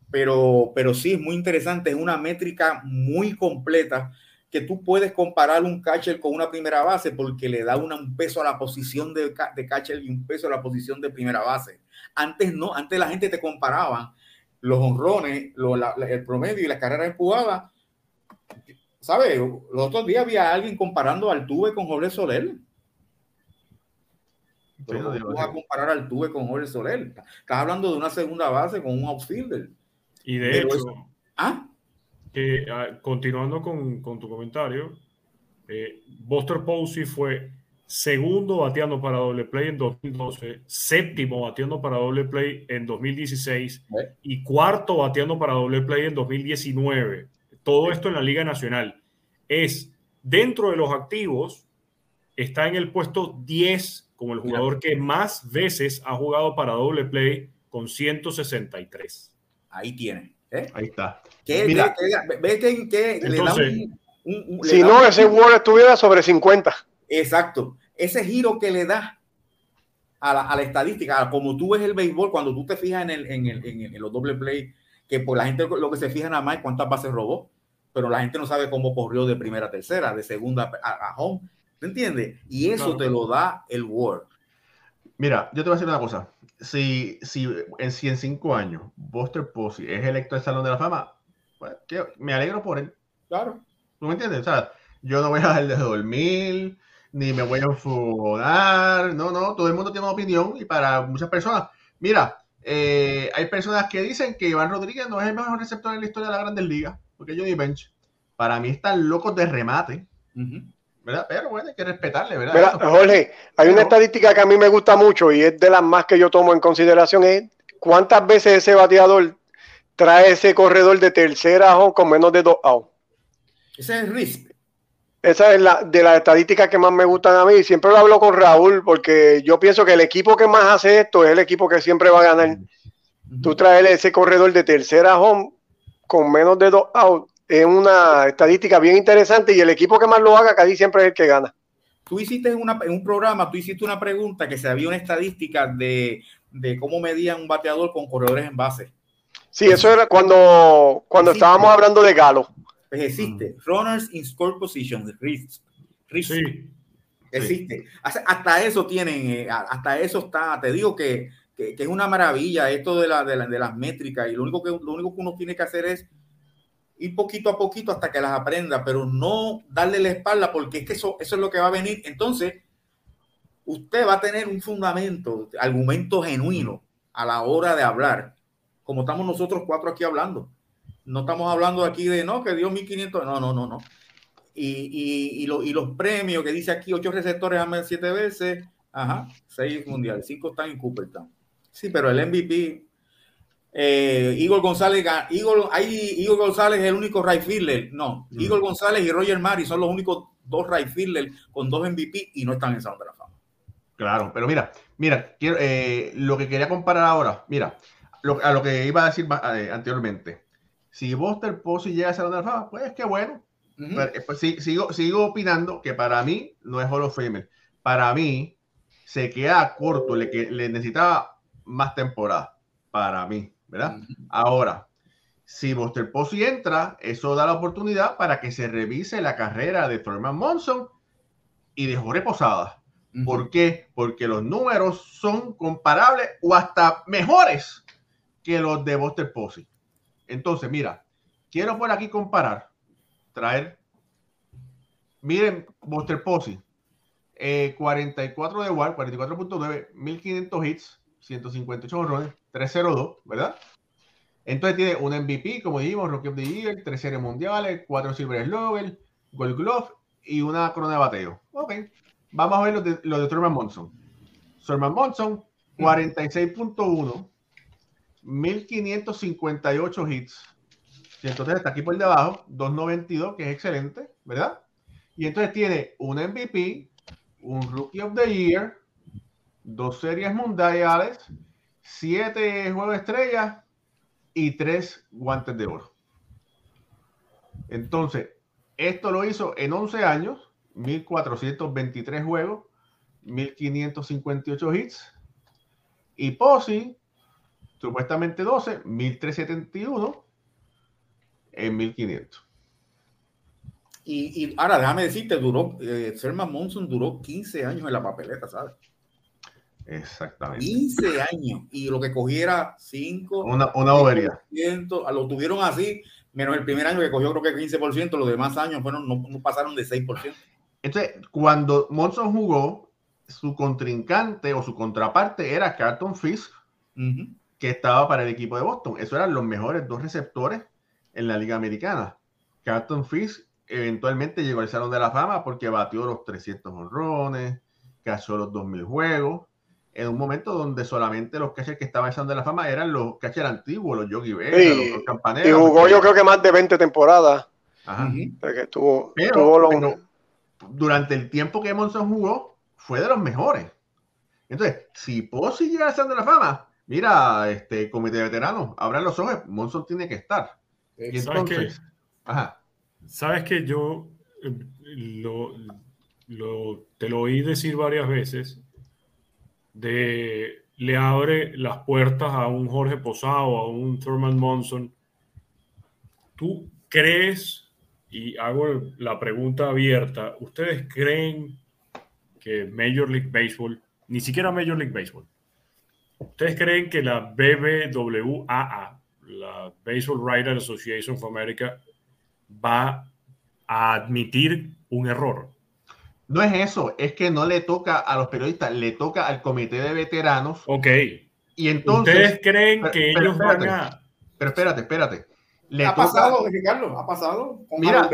pero, pero sí es muy interesante. Es una métrica muy completa que tú puedes comparar un catcher con una primera base porque le da un peso a la posición de, de catcher y un peso a la posición de primera base. Antes no, antes la gente te comparaba los honrones, el promedio y las carreras empujadas. ¿Sabes? Los otros días había alguien comparando al Tuve con Jorge Soler. Pero no a comparar al Tuve con Jorge Soler. Estás hablando de una segunda base con un outfielder. Y de hecho, ¿ah? Ah, continuando con, con, tu comentario, eh, Buster Posey fue segundo bateando para doble play en 2012, séptimo bateando para doble play en 2016 y cuarto bateando para doble play en 2019. Todo esto en la Liga Nacional. Es dentro de los activos, está en el puesto 10 como el jugador que más veces ha jugado para doble play con 163. Ahí tiene. ¿eh? Ahí está. ¿Ve que, le da un, si no, ese Ward estuviera sobre 50. Exacto. Ese giro que le da a la, a la, estadística, como tú ves el béisbol, cuando tú te fijas en, el, en, el, en, los doble play, que por la gente lo que se fija nada más es cuántas bases robó, pero la gente no sabe cómo corrió de primera a tercera, de segunda a, home. ¿Me entiendes? Y eso te lo da el Word. Mira, yo te voy a decir una cosa. Si, si, en, si en cinco años Buster Posey es electo al Salón de la Fama, pues, me alegro por él. Claro. ¿Tú me entiendes? O sea, yo no voy a dejar de dormir, ni me voy a enfadar, no, no, todo el mundo tiene una opinión y para muchas personas, mira, eh, hay personas que dicen que Iván Rodríguez no es el mejor receptor en la historia de la Grandes Ligas, porque Johnny Bench, para mí están locos de remate, ¿verdad? Pero bueno, hay que respetarle, ¿verdad? Jorge, hay una estadística que a mí me gusta mucho y es de las más que yo tomo en consideración, es cuántas veces ese bateador trae ese corredor de tercera o con menos de dos outs. Ese es RISP. Esa es la de las estadísticas que más me gustan a mí. Siempre lo hablo con Raúl porque yo pienso que el equipo que más hace esto es el equipo que siempre va a ganar. Tú traes ese corredor de tercera home con menos de dos outs. Es una estadística bien interesante y el equipo que más lo haga casi siempre es el que gana. Tú hiciste una, en un programa, tú hiciste una pregunta que se había una estadística de, de cómo medía un bateador con corredores en base. Sí, eso era cuando, cuando estábamos hablando de Galo. Pues existe. Runners in score position. Sí. Existe. Hasta eso tienen, eh, hasta eso está. Te digo que, que, es una maravilla esto de, la, de, de, las métricas y lo único, que, lo único que uno tiene que hacer es ir poquito a poquito hasta que las aprenda, pero no darle la espalda porque es que eso, eso es lo que va a venir. Entonces, usted va a tener un fundamento, argumento genuino a la hora de hablar, como estamos nosotros cuatro aquí hablando. No estamos hablando aquí de, no, que dio 1500, no, no, no, no. Y, y, y, y los premios que dice aquí, ocho receptores a siete veces, ajá, seis mundiales, cinco están en Cooperstown. Sí, pero el MVP, eh, Igor González, Igor, hay, Igor González es el único right fielder. No, mm. Igor González y Roger Mari son los únicos dos right fielders con dos MVP y no están en Salón de la Fama. Claro, pero mira, mira, quiero, eh, lo que quería comparar ahora, mira, lo, a lo que iba a decir eh, anteriormente. Si Buster Posey llega a ser una fama, pues qué bueno. Eh, pues, sigo, sigo opinando que para mí no es Hall of Famer. Para mí se queda corto, le, le necesitaba más temporada. Para mí, ¿verdad? Ahora, Si Buster Posey entra, eso da la oportunidad para que se revise la carrera de Thurman Monson y de Jorge Posada. ¿Por qué? Porque los números son comparables o hasta mejores que los de Buster Posey. Entonces, mira, quiero por aquí comparar, traer, miren, Buster Posey, 44 de WAR, 44.9, 1500 hits, 158 honrones, 302, ¿verdad? Entonces tiene un MVP, como dijimos, Rookie of the Year, tres series mundiales, cuatro Silver Slugger, Gold Glove y una corona de bateo. Ok, vamos a ver lo de, lo de Thurman Monson. Thurman Monson, 46.1, 1558 hits. Y entonces está aquí por debajo, 292, que es excelente, ¿verdad? Y entonces tiene un MVP, un Rookie of the Year, dos series mundiales, siete juegos de estrellas y tres guantes de oro. Entonces, esto lo hizo en 11 años, 1423 juegos, 1558 hits. Y Posi, supuestamente 12, 1371 en 1500. Y, y ahora déjame decirte, duró, eh, Monson duró 15 años en la papeleta, ¿sabes? Exactamente. 15 años. Y lo que cogiera 5. Una, una bobería. Lo tuvieron así, menos el primer año que cogió creo que 15%, los demás años fueron, no, no pasaron de 6%. Entonces, cuando Monson jugó, su contrincante o su contraparte era Carlton Fisk, uh -huh. Que estaba para el equipo de Boston. Esos eran los mejores dos receptores en la Liga Americana. Carlton Fisk eventualmente llegó al Salón de la Fama porque batió los 300 honrones, cachó los 2000 juegos, en un momento donde solamente los catchers que estaban en el Salón de la Fama eran los catchers antiguos, los Yogi Berra, sí, los Campaneros. Y jugó yo creo que más de 20 temporadas. Ajá. Porque estuvo, pero, estuvo lo... pero durante el tiempo que Monson jugó, fue de los mejores. Entonces, si Pozzi llega al Salón de la Fama, mira, este comité de veteranos, abran los ojos, Monson tiene que estar. Y entonces, ¿Sabes Ajá. Sabes que yo lo, lo, te lo oí decir varias veces, de le abre las puertas a un Jorge Posado, a un Thurman Monson. ¿Tú crees, y hago la pregunta abierta, ¿ustedes creen que Major League Baseball, ni siquiera Major League Baseball, ¿ustedes creen que la BBWAA, la Baseball Writers Association of America, va a admitir un error. No es eso, es que no le toca a los periodistas, le toca al comité de veteranos. Ok. Y entonces. ¿Ustedes creen pero, que pero, ellos espérate, van a.? Pero espérate, espérate. Le ha toca... pasado, Ricardo, ha pasado. Mira,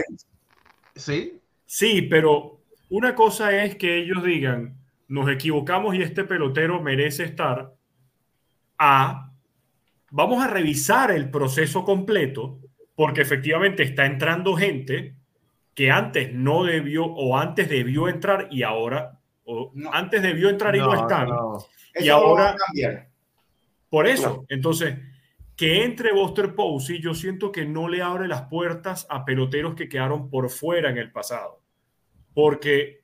sí. Sí, pero una cosa es que ellos digan, nos equivocamos y este pelotero merece estar. A. Vamos a revisar el proceso completo porque efectivamente está entrando gente que antes no debió o antes debió entrar y ahora o no. antes debió entrar y no, no están no. y ahora por eso entonces que entre Buster Posey yo siento que no le abre las puertas a peloteros que quedaron por fuera en el pasado porque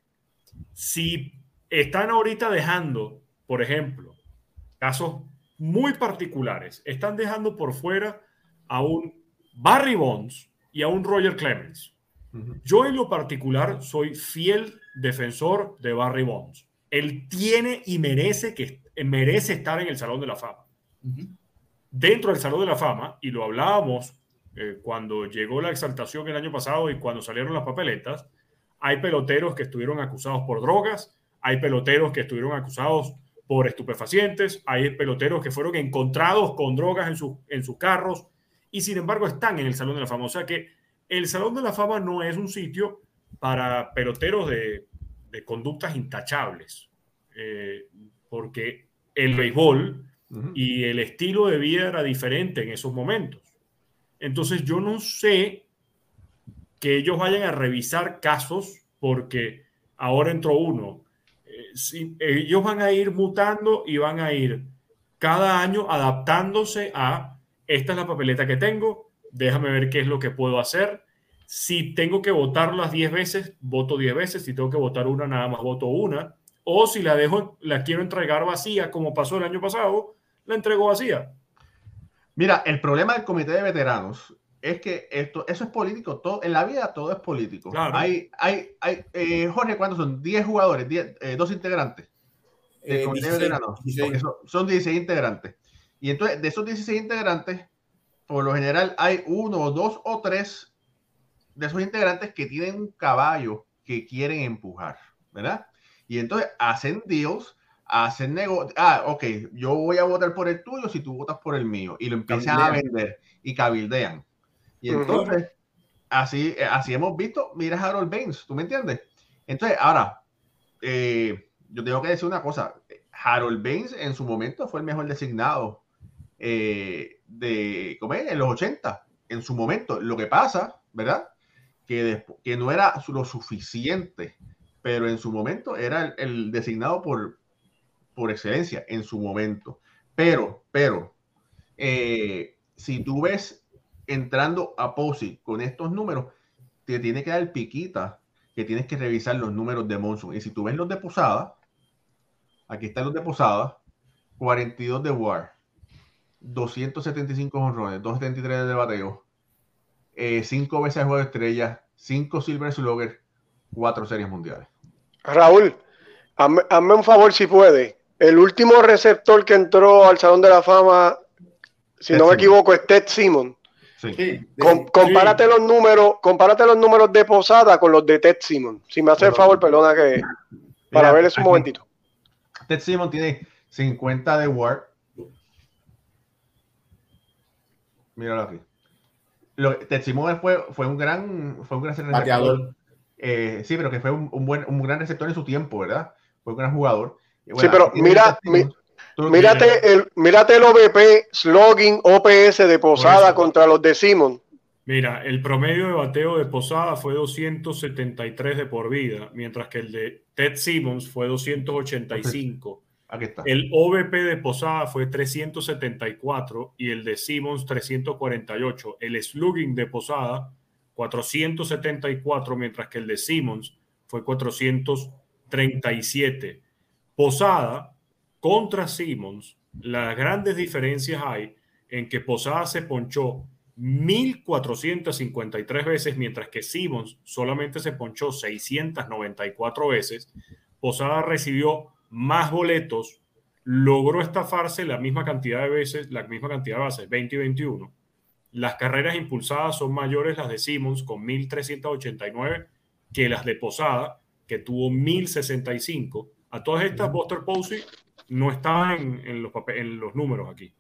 si están ahorita dejando por ejemplo casos muy particulares están dejando por fuera a un Barry Bonds y a un Roger Clemens. Yo en lo particular soy fiel defensor de Barry Bonds. Él tiene y merece, que, merece estar en el Salón de la Fama. Uh -huh. Dentro del Salón de la Fama, y lo hablábamos eh, cuando llegó la exaltación el año pasado y cuando salieron las papeletas, hay peloteros que estuvieron acusados por drogas, hay peloteros que estuvieron acusados por estupefacientes, hay peloteros que fueron encontrados con drogas en, su, en sus carros, y sin embargo están en el Salón de la Fama. O sea que el Salón de la Fama no es un sitio para peloteros de, de conductas intachables, eh, porque el béisbol uh -huh. y el estilo de vida era diferente en esos momentos. Entonces yo no sé que ellos vayan a revisar casos porque ahora entró uno. Eh, si, ellos van a ir mutando y van a ir cada año adaptándose a esta es la papeleta que tengo, déjame ver qué es lo que puedo hacer. Si tengo que votarlas 10 veces, voto 10 veces. Si tengo que votar una, nada más voto una. O si la dejo, la quiero entregar vacía, como pasó el año pasado, la entrego vacía. Mira, el problema del comité de veteranos es que esto, eso es político. Todo, en la vida todo es político. Hay, hay, hay eh, Jorge, ¿cuántos son? 10 jugadores, 10, eh, dos integrantes. De veteranos. Son, son 16 integrantes. Y entonces, de esos 16 integrantes, por lo general hay uno, dos o tres de esos integrantes que tienen un caballo que quieren empujar, ¿verdad? Y entonces hacen deals, hacen negocios. Ah, ok, yo voy a votar por el tuyo si tú votas por el mío. Y lo empiezan a vender y cabildean. Y entonces, así, así hemos visto, mira Harold Baines, ¿tú me entiendes? Entonces, ahora, eh, yo tengo que decir una cosa. Harold Baines en su momento fue el mejor designado eh, de comer en los 80, en su momento. Lo que pasa, ¿verdad? Que, que no era lo suficiente, pero en su momento era el, designado por, por excelencia, en su momento. Pero, pero, eh, si tú ves entrando a POSI con estos números, te tiene que dar piquita que tienes que revisar los números de Monson. Y si tú ves los de Posada, aquí están los de Posada, 42 de War, 275 honrones, 273 de bateo, 5 eh, veces juego de estrella, 5 Silver Slugger, 4 series mundiales. Raúl, hazme, un favor si puede. El último receptor que entró al Salón de la Fama, si no me equivoco, es Ted Simon. Sí. compárate los números, compárate los números de Posada con los de Ted Simon. Si me hace el favor, perdona que para ver eso un momentito. Ted Simon tiene 50 de Ward, Míralo aquí. Lo, fue, fue un gran, fue un gran receptor. Eh, sí, pero que fue un, buen, un gran receptor en su tiempo, ¿verdad? Fue un gran jugador. sí, pero mira, mírate, el, mírate el OBP, slogan OPS de Posada contra los de Simon. Mira, el promedio de bateo de Posada fue 273 de por vida, mientras que el de Ted Simmons fue 285. [laughs] Aquí está. El OVP de Posada fue 374 y el de Simmons 348. El slugging de Posada 474, mientras que el de Simmons fue 437. Posada contra Simmons, las grandes diferencias hay en que Posada se ponchó 1453 veces, mientras que Simmons solamente se ponchó 694 veces. Posada recibió más boletos, logró estafarse la misma cantidad de veces, la misma cantidad de bases, 20 y 21. Las carreras impulsadas son mayores las de Simmons con 1389 que las de Posada, que tuvo 1065. A todas estas, Buster Posey no estaban en, los, en los números aquí.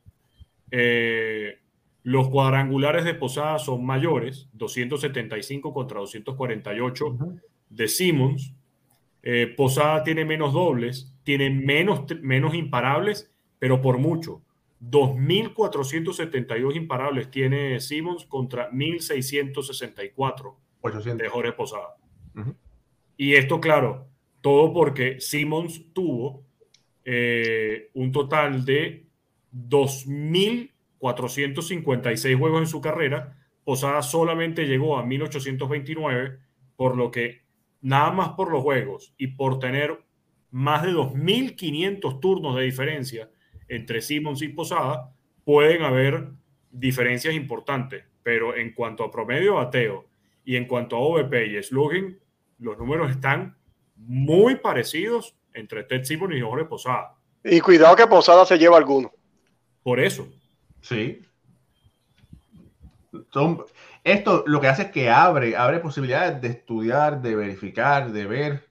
Eh, los cuadrangulares de Posada son mayores, 275 contra 248 de Simmons. Eh, Posada tiene menos dobles, tiene menos, menos imparables, pero por mucho. 2.472 imparables tiene Simmons contra 1.664 de Jorge Posada. Y esto, claro, todo porque Simmons tuvo eh, un total de 2.456 juegos en su carrera. Posada solamente llegó a 1.829, por lo que nada más por los juegos y por tener más de 2.500 turnos de diferencia entre Simmons y Posada, pueden haber diferencias importantes. Pero en cuanto a promedio bateo y en cuanto a OVP y slugging, los números están muy parecidos entre Ted Simmons y Jorge Posada. Y cuidado que Posada se lleva alguno. Por eso. Sí. Son, esto lo que hace es que abre, abre posibilidades de estudiar, de verificar, de ver,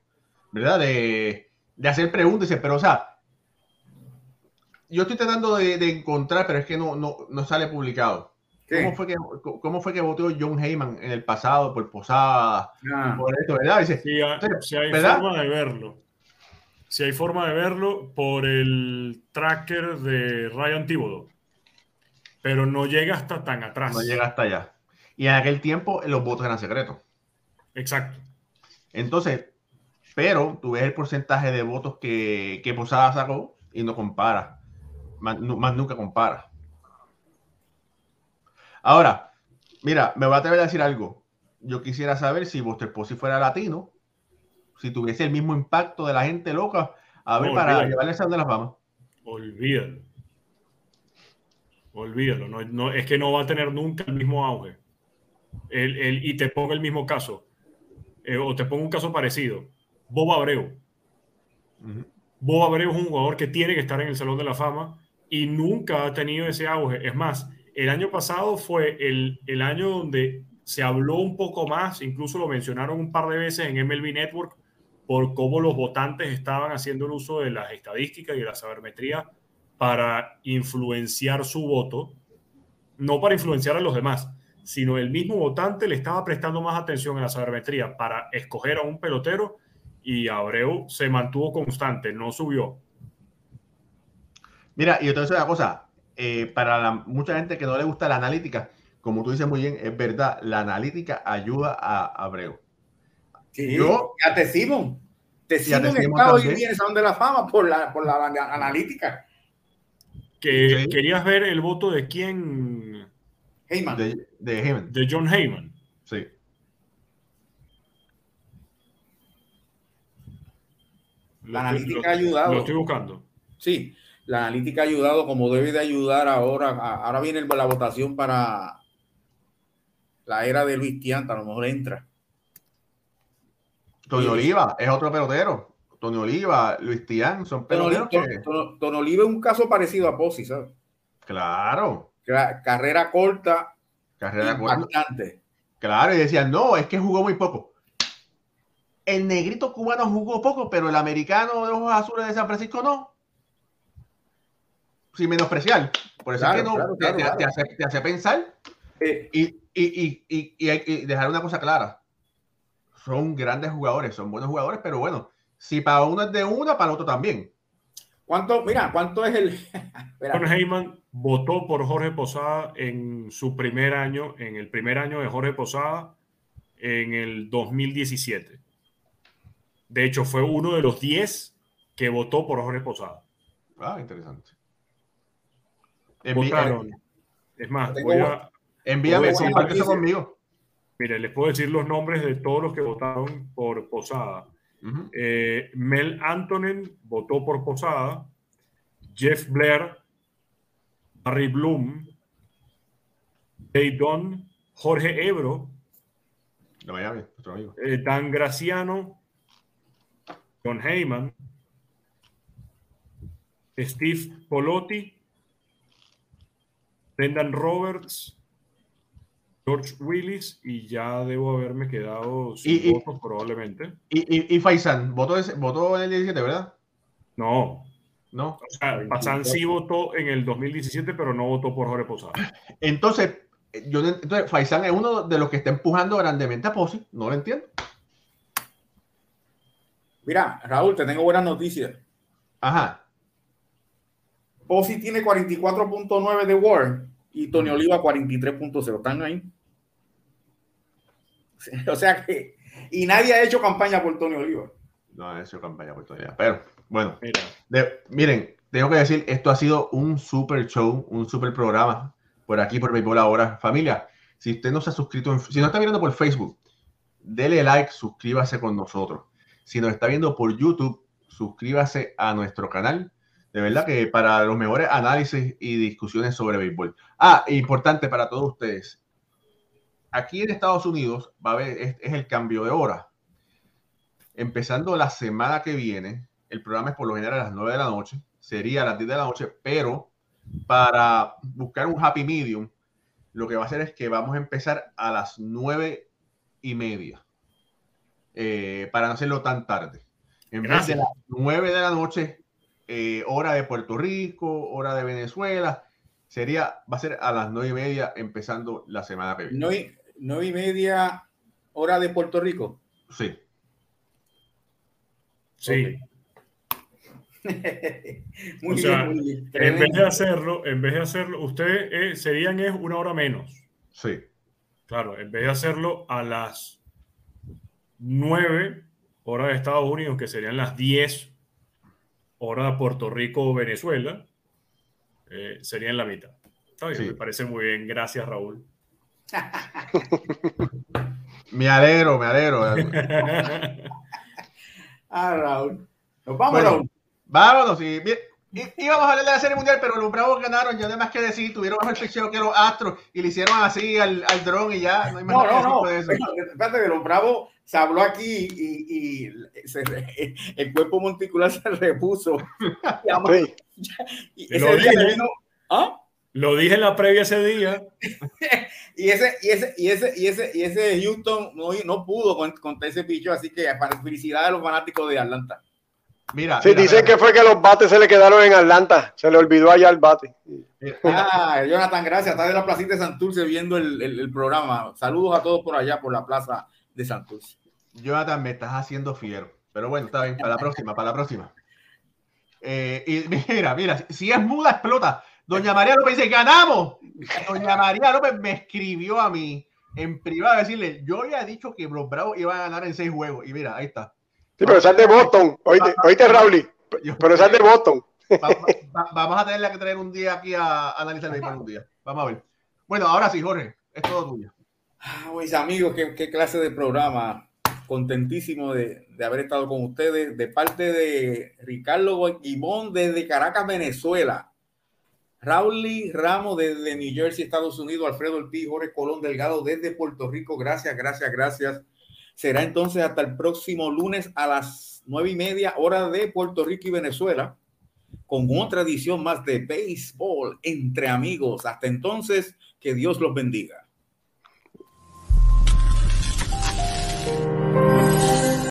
¿verdad? De, hacer preguntas, pero o sea, yo estoy tratando de, encontrar, pero es que no, no, sale publicado. ¿Cómo fue, que, ¿Cómo fue que votó John Heyman en el pasado por Posada? Ah. Por esto, ¿verdad? Dice, si hay forma de verlo. Si hay forma de verlo por el tracker de Ryan Thibodeau. Pero no llega hasta tan atrás. No llega hasta allá. Y en aquel tiempo los votos eran secretos. Exacto. Entonces, pero tú ves el porcentaje de votos que, que Posada sacó y no compara. Más, nunca compara. Ahora, mira, me voy a atrever a decir algo. Yo quisiera saber si Buster Posey fuera latino, si tuviese el mismo impacto de la gente loca, a ver, para llevarle el de la fama. Olvídalo. Olvídalo, no, no, es que no va a tener nunca el mismo auge. El, el, y te pongo el mismo caso, eh, o te pongo un caso parecido. Bob Abreu. Bob Abreu es un jugador que tiene que estar en el Salón de la Fama y nunca ha tenido ese auge. Es más, el año pasado fue el, el año donde se habló un poco más, incluso lo mencionaron un par de veces en MLB Network, por cómo los votantes estaban haciendo el uso de las estadísticas y de la sabermetría para influenciar su voto, no para influenciar a los demás, sino el mismo votante le estaba prestando más atención a la sabermetría para escoger a un pelotero y Abreu se mantuvo constante, no subió. Mira, y entonces una cosa, eh, para la, mucha gente que no le gusta la analítica, como tú dices muy bien, es verdad, la analítica ayuda a Abreu. Sí, Yo, ya te Simon. Te Simon está hoy día en Salón de la Fama por la, por la analítica. Que, sí. ¿Querías ver el voto de quién? Heyman. De, de Heyman. De John Heyman. Sí. La analítica ha ayudado. Lo estoy buscando. Sí, la analítica ha ayudado como debe de ayudar ahora. Ahora viene la votación para la era de Luis Tianta, a lo mejor entra. Tony Oliva es otro pelotero. Tony Oliva, Luis Tian, son peloteros. Tony, que... Tony, Tony Oliva es un caso parecido a Pozzi, ¿sabes? Claro. Carrera corta. Carrera impactante. corta. Claro, y decían, no, es que jugó muy poco. El negrito cubano jugó poco, pero el americano de ojos azules de San Francisco no. Sin menospreciar. Por eso claro, es que no claro, te, claro, te, te, hace, te, hace, pensar. Eh, y, y, y, y, dejar una cosa clara. Son grandes jugadores, son buenos jugadores, pero bueno, si para uno es de una, para el otro también. ¿Cuánto, mira, cuánto es el. [laughs] John Heyman votó por Jorge Posada en su primer año, en el primer año de Jorge Posada, en el 2017. De hecho, fue uno de los 10 que votó por Jorge Posada. Ah, interesante. Votaron. Es más, voy a. Envíame eso conmigo. Mire, les puedo decir los nombres de todos los que votaron por Posada. Uh -huh. eh, Mel Antonen votó por Posada. Jeff Blair, Barry Bloom, Don, Jorge Ebro, de Miami, nuestro amigo. Eh, Dan Graciano, John Heyman, Steve Polotti, Brendan Roberts, George Willis y ya debo haberme quedado sin y, votos y, probablemente. Y, y, y Faisan, ¿votó, ese, ¿votó en el 17, verdad? No. No. O sea, Pasan sí votó en el 2017, pero no votó por Jorge Posada. Entonces, yo, entonces Faisan es uno de los que está empujando grandemente a Posi. No lo entiendo. Mira, Raúl, te tengo buenas noticias. Ajá. Posi tiene 44.9 de Word y Tony Oliva 43.0. ¿Están ahí? [laughs] O sea que. Y nadie ha hecho campaña por Tony Oliva. No ha hecho campaña por Tony Oliva. Pero, bueno. Mira. De, miren, tengo que decir, esto ha sido un super show, un super programa por aquí, por Béisbol Ahora. Familia, si usted no se ha suscrito, en, si no está mirando por Facebook, dele like, suscríbase con nosotros. Si nos está viendo por YouTube, suscríbase a nuestro canal. De verdad que para los mejores análisis y discusiones sobre béisbol. Ah, importante para todos ustedes. Aquí en Estados Unidos va a haber, es, es el cambio de hora. Empezando la semana que viene, el programa es por lo general a las 9 de la noche, sería a las 10 de la noche, pero para buscar un happy medium, lo que va a hacer es que vamos a empezar a las 9 y media, eh, para no hacerlo tan tarde. En Gracias. vez de las 9 de la noche, eh, hora de Puerto Rico, hora de Venezuela, sería, va a ser a las 9 y media empezando la semana que viene. 9, 9 y media, hora de Puerto Rico. Sí. Sí. Okay. [laughs] muy, o sea, bien, muy bien. En vez de hacerlo, en vez de hacerlo, ustedes eh, serían es una hora menos. Sí. Claro, en vez de hacerlo a las 9 horas de Estados Unidos, que serían las 10 horas de Puerto Rico o Venezuela, eh, serían la mitad. Está bien, sí. me parece muy bien. Gracias, Raúl. [laughs] me alegro, me alegro. ah, Raúl. Nos vamos, bueno, Raúl. Vámonos. Y, íbamos a hablar de la Serie Mundial, pero los Bravos ganaron, ya no hay más que decir, tuvieron mejor picheo que los Astros y le hicieron así al, al dron y ya, no hay más No, no, no. de eso. Espérate, que los Bravos se habló aquí y, y se re- [laughs] el cuerpo monticular se repuso. [laughs] [laughs] Y además- Sí. y Lo día dije. le vino- ¿Ah? Lo dije en la previa ese día. Y ese, y ese, y ese, y ese, y ese Houston no, no pudo con, contra ese picho, así que para felicidades a los fanáticos de Atlanta. Mira, Sí, mira, dicen mira, que fue que los bates se le quedaron en Atlanta. Se le olvidó allá el bate. mira, Ah, Jonathan, gracias. Está de la placita de Santurce viendo el, el- el programa. Saludos a todos por allá, por la plaza de Santurce. Jonathan, me estás haciendo fiero. Pero bueno, está bien, para la próxima, para la próxima. Eh, y mira, mira, si es muda, explota. Doña María López dice, ganamos. Doña María López me escribió a mí en privado a decirle, yo había dicho que los Bravos iban a ganar en seis juegos. Y mira, ahí está. Sí, pero es de Boston. Oíste, oíste Raúl. Yo- Pero es de Boston. Va- va- vamos a tenerla que traer un día aquí a, a analizar el un día. Vamos a ver. Bueno, ahora sí, Jorge, es todo tuyo. Ah, mis amigos, qué, qué clase de programa. Contentísimo de, haber estado con ustedes. De parte de Ricardo Guimón desde Caracas, Venezuela. Raúl Ramos desde New Jersey, Estados Unidos. Alfredo Ortiz, Jorge Colón Delgado desde Puerto Rico. Gracias, gracias, gracias. Será entonces hasta el próximo lunes a las nueve y media, hora de Puerto Rico y Venezuela, con otra edición más de béisbol entre amigos. Hasta entonces, que Dios los bendiga.